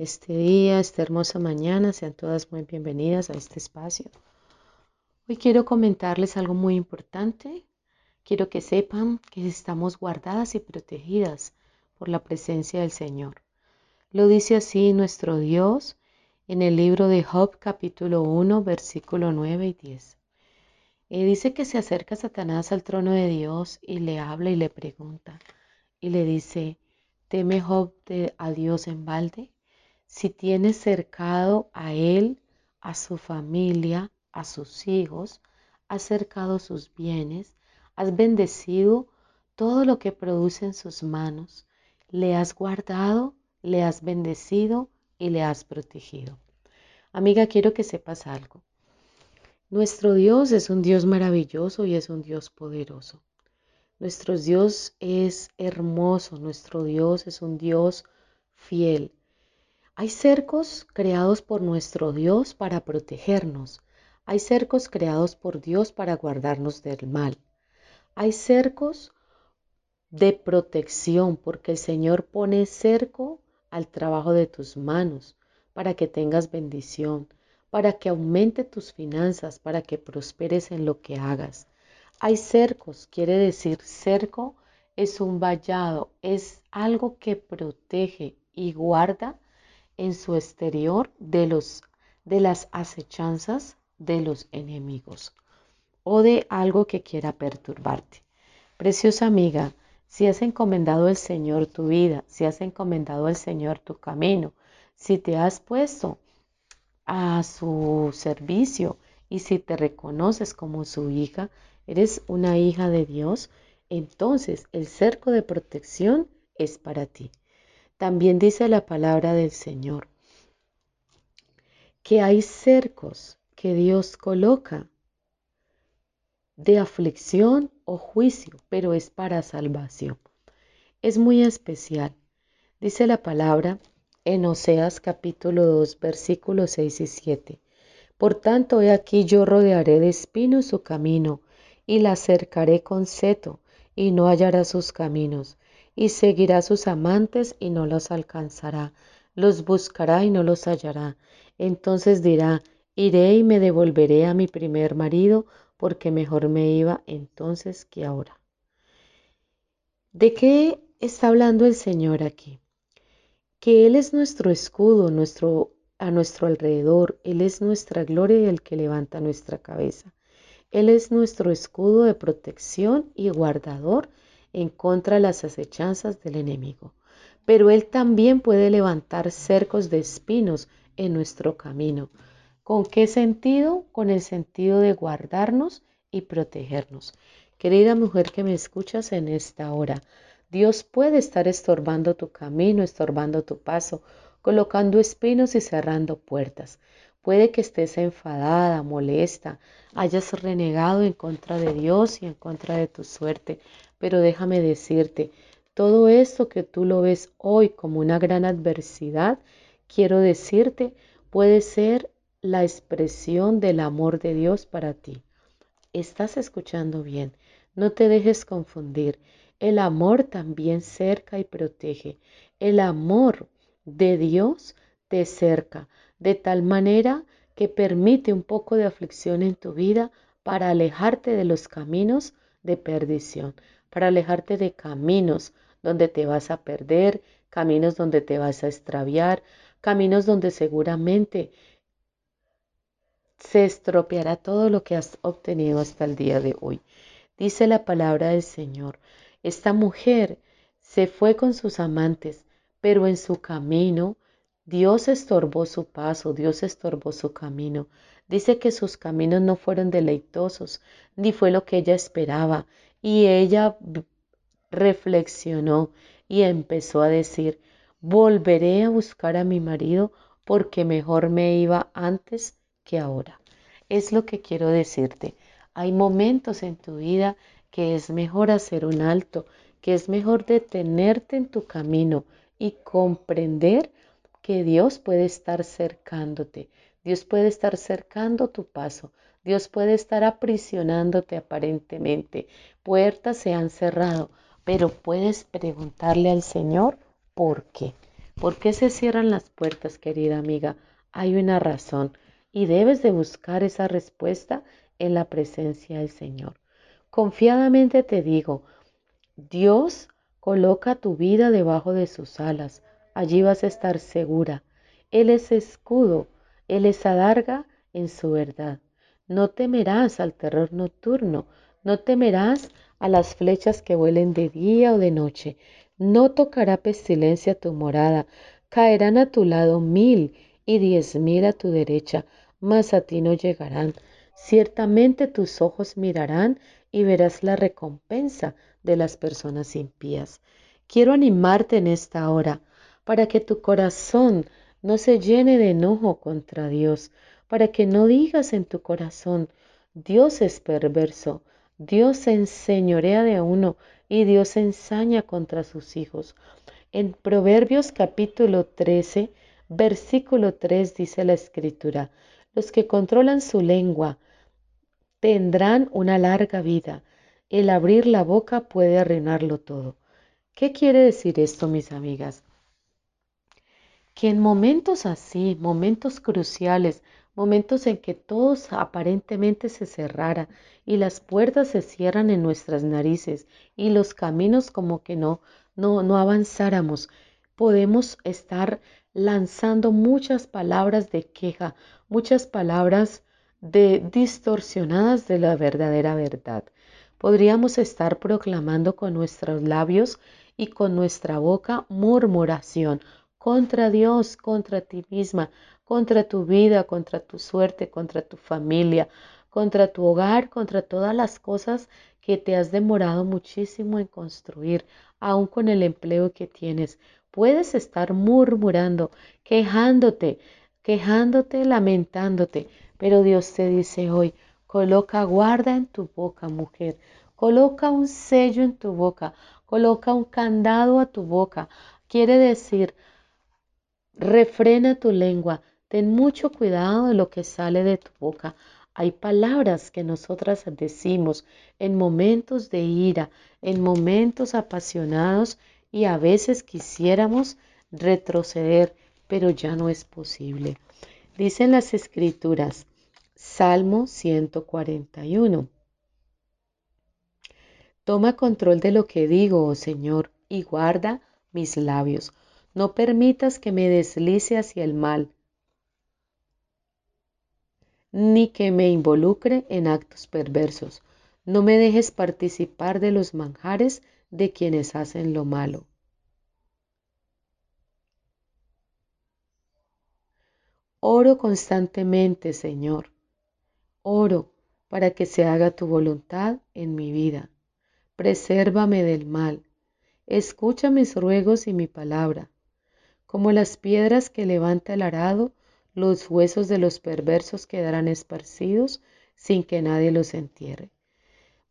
Este día, esta hermosa mañana, sean todas muy bienvenidas a este espacio. Hoy quiero comentarles algo muy importante. Quiero que sepan que estamos guardadas y protegidas por la presencia del Señor. Lo dice así nuestro Dios en el libro de Job capítulo 1 versículo 9 y 10. Y dice que se acerca Satanás al trono de Dios y le habla y le pregunta y le dice, ¿teme Job de, a Dios en balde? Si tienes cercado a él, a su familia, a sus hijos, has cercado sus bienes, has bendecido todo lo que produce en sus manos, le has guardado, le has bendecido y le has protegido. Amiga, quiero que sepas algo. Nuestro Dios es un Dios maravilloso y es un Dios poderoso. Nuestro Dios es hermoso, nuestro Dios es un Dios fiel. Hay cercos creados por nuestro Dios para protegernos. Hay cercos creados por Dios para guardarnos del mal. Hay cercos de protección porque el Señor pone cerco al trabajo de tus manos para que tengas bendición, para que aumente tus finanzas, para que prosperes en lo que hagas. Hay cercos, quiere decir cerco es un vallado, es algo que protege y guarda en su exterior de, los, de las acechanzas de los enemigos o de algo que quiera perturbarte. Preciosa amiga, si has encomendado al Señor tu vida, si has encomendado al Señor tu camino, si te has puesto a su servicio y si te reconoces como su hija, eres una hija de Dios, entonces el cerco de protección es para ti. También dice la palabra del Señor que hay cercos que Dios coloca de aflicción o juicio, pero es para salvación. Es muy especial. Dice la palabra en Oseas capítulo 2 versículos 6 y 7. Por tanto, he aquí yo rodearé de espinos su camino y la cercaré con seto, y no hallará sus caminos, y seguirá sus amantes y no los alcanzará, los buscará y no los hallará. Entonces dirá, iré y me devolveré a mi primer marido, porque mejor me iba entonces que ahora. ¿De qué está hablando el Señor aquí? Que Él es nuestro escudo, nuestro, a nuestro alrededor, Él es nuestra gloria y el que levanta nuestra cabeza. Él es nuestro escudo de protección y guardador en contra de las acechanzas del enemigo. Pero Él también puede levantar cercos de espinos en nuestro camino. ¿Con qué sentido? Con el sentido de guardarnos y protegernos. Querida mujer que me escuchas en esta hora, Dios puede estar estorbando tu camino, estorbando tu paso, colocando espinos y cerrando puertas. Puede que estés enfadada, molesta, hayas renegado en contra de Dios y en contra de tu suerte, pero déjame decirte, todo esto que tú lo ves hoy como una gran adversidad, quiero decirte, puede ser la expresión del amor de Dios para ti. Estás escuchando bien, no te dejes confundir. El amor también cerca y protege. El amor de Dios te cerca de tal manera que permite un poco de aflicción en tu vida para alejarte de los caminos de perdición, para alejarte de caminos donde te vas a perder, caminos donde te vas a extraviar, caminos donde seguramente se estropeará todo lo que has obtenido hasta el día de hoy. Dice la palabra del Señor, esta mujer se fue con sus amantes, pero en su camino Dios estorbó su paso, Dios estorbó su camino. Dice que sus caminos no fueron deleitosos, ni fue lo que ella esperaba. Y ella reflexionó y empezó a decir, volveré a buscar a mi marido porque mejor me iba antes que ahora. Es lo que quiero decirte. Hay momentos en tu vida que es mejor hacer un alto, que es mejor detenerte en tu camino y comprender que Dios puede estar cercándote. Dios puede estar cercando tu paso. Dios puede estar aprisionándote aparentemente. Puertas se han cerrado, pero puedes preguntarle al Señor por qué. ¿Por qué se cierran las puertas, querida amiga? Hay una razón y debes de buscar esa respuesta en la presencia del Señor. Confiadamente te digo, Dios coloca tu vida debajo de sus alas. Allí vas a estar segura. Él es escudo, Él es adarga en su verdad. No temerás al terror nocturno, no temerás a las flechas que vuelen de día o de noche, no tocará pestilencia tu morada, caerán a tu lado mil y diez mil a tu derecha, mas a ti no llegarán. Ciertamente tus ojos mirarán y verás la recompensa de las personas impías. Quiero animarte en esta hora para que tu corazón no se llene de enojo contra Dios, para que no digas en tu corazón, Dios es perverso, Dios se enseñorea de uno y Dios ensaña contra sus hijos. En Proverbios capítulo 13, versículo 3 dice la escritura, los que controlan su lengua tendrán una larga vida. El abrir la boca puede arruinarlo todo. ¿Qué quiere decir esto, mis amigas? Que en momentos así, momentos cruciales, momentos en que todos aparentemente se cerrara y las puertas se cierran en nuestras narices y los caminos como que no, no, no avanzáramos. Podemos estar lanzando muchas palabras de queja, muchas palabras de distorsionadas de la verdadera verdad. Podríamos estar proclamando con nuestros labios y con nuestra boca murmuración contra Dios, contra ti misma, contra tu vida, contra tu suerte, contra tu familia, contra tu hogar, contra todas las cosas que te has demorado muchísimo en construir, aún con el empleo que tienes. Puedes estar murmurando, quejándote, quejándote, lamentándote, pero Dios te dice hoy, coloca guarda en tu boca, mujer, coloca un sello en tu boca, coloca un candado a tu boca. Quiere decir, refrena tu lengua, Ten mucho cuidado de lo que sale de tu boca. Hay palabras que nosotras decimos en momentos de ira, en momentos apasionados y a veces quisiéramos retroceder, pero ya no es posible. Dicen las escrituras, Salmo 141. Toma control de lo que digo, oh Señor, y guarda mis labios. No permitas que me deslice hacia el mal ni que me involucre en actos perversos. No me dejes participar de los manjares de quienes hacen lo malo. Oro constantemente, Señor. Oro para que se haga tu voluntad en mi vida. Presérvame del mal. Escucha mis ruegos y mi palabra. Como las piedras que levanta el arado, los huesos de los perversos quedarán esparcidos sin que nadie los entierre.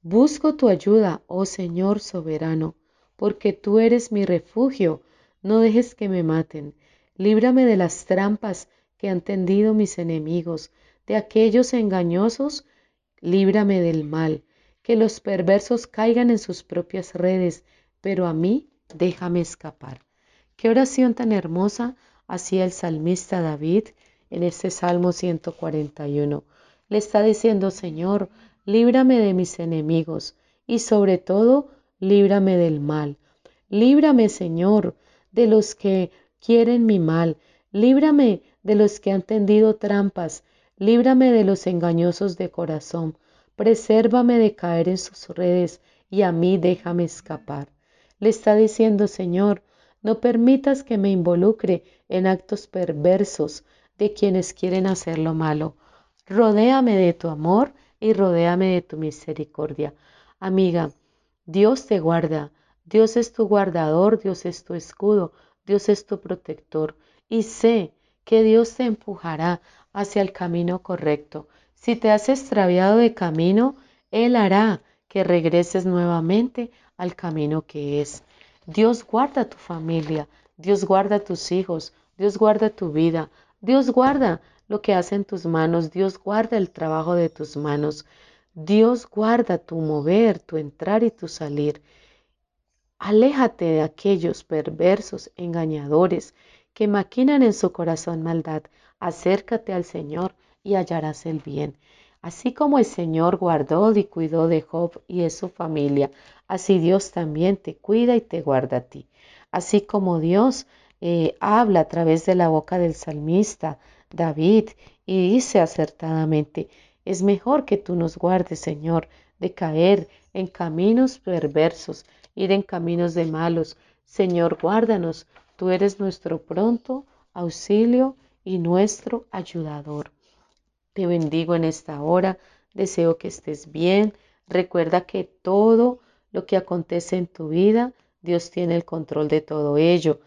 Busco tu ayuda, oh Señor soberano, porque tú eres mi refugio. No dejes que me maten. Líbrame de las trampas que han tendido mis enemigos, de aquellos engañosos, líbrame del mal. Que los perversos caigan en sus propias redes, pero a mí déjame escapar. Qué oración tan hermosa hacía el salmista David en este Salmo 141. Le está diciendo, Señor, líbrame de mis enemigos y sobre todo, líbrame del mal. Líbrame, Señor, de los que quieren mi mal. Líbrame de los que han tendido trampas. Líbrame de los engañosos de corazón. Presérvame de caer en sus redes y a mí déjame escapar. Le está diciendo, Señor, no permitas que me involucre en actos perversos, de quienes quieren hacer lo malo. Rodéame de tu amor y rodéame de tu misericordia. Amiga, Dios te guarda, Dios es tu guardador, Dios es tu escudo, Dios es tu protector. Y sé que Dios te empujará hacia el camino correcto. Si te has extraviado de camino, Él hará que regreses nuevamente al camino que es. Dios guarda tu familia, Dios guarda tus hijos, Dios guarda tu vida, Dios guarda lo que hacen tus manos, Dios guarda el trabajo de tus manos, Dios guarda tu mover, tu entrar y tu salir. Aléjate de aquellos perversos, engañadores, que maquinan en su corazón maldad. Acércate al Señor y hallarás el bien. Así como el Señor guardó y cuidó de Job y de su familia, así Dios también te cuida y te guarda a ti. Así como Dios eh, habla a través de la boca del salmista David y dice acertadamente, es mejor que tú nos guardes, Señor, de caer en caminos perversos, ir en caminos de malos. Señor, guárdanos, tú eres nuestro pronto auxilio y nuestro ayudador. Te bendigo en esta hora, deseo que estés bien. Recuerda que todo lo que acontece en tu vida, Dios tiene el control de todo ello.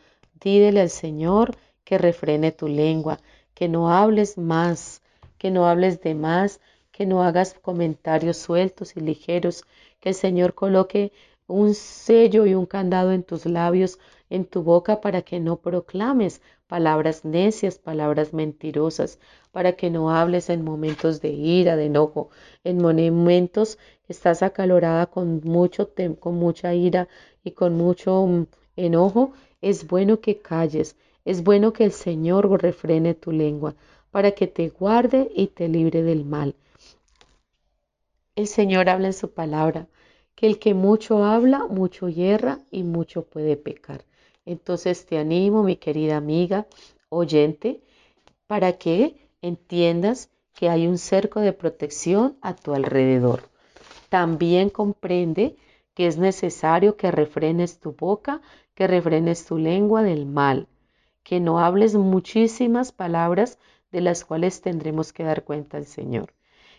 Dídele al Señor que refrene tu lengua, que no hables más, que no hables de más, que no hagas comentarios sueltos y ligeros, que el Señor coloque un sello y un candado en tus labios, en tu boca, para que no proclames palabras necias, palabras mentirosas, para que no hables en momentos de ira, de enojo, en momentos que estás acalorada con mucho con mucha ira y con mucho mm, enojo, es bueno que calles, es bueno que el Señor refrene tu lengua, para que te guarde y te libre del mal. El Señor habla en su palabra, que el que mucho habla, mucho hierra y mucho puede pecar. Entonces te animo, mi querida amiga, oyente, para que entiendas que hay un cerco de protección a tu alrededor. También comprende que es necesario que refrenes tu boca, que refrenes tu lengua del mal, que no hables muchísimas palabras de las cuales tendremos que dar cuenta al Señor.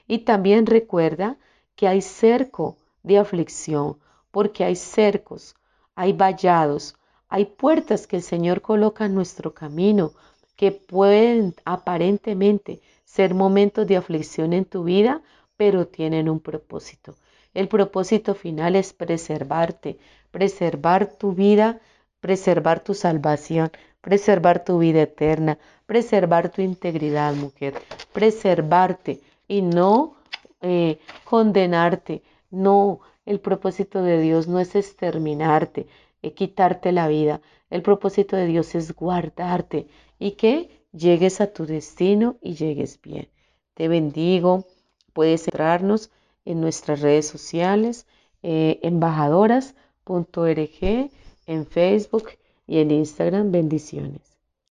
Y también recuerda que hay cerco de aflicción, porque hay cercos, hay vallados, hay puertas que el Señor coloca en nuestro camino que pueden aparentemente ser momentos de aflicción en tu vida, pero tienen un propósito. El propósito final es preservarte, preservar tu vida, preservar tu salvación, preservar tu vida eterna, preservar tu integridad, mujer, preservarte y no eh, condenarte. No, el propósito de Dios no es exterminarte, es quitarte la vida. El propósito de Dios es guardarte y que llegues a tu destino y llegues bien. Te bendigo. Puedes entrarnos en nuestras redes sociales, eh, embajadoras.org, en Facebook y en Instagram. Bendiciones.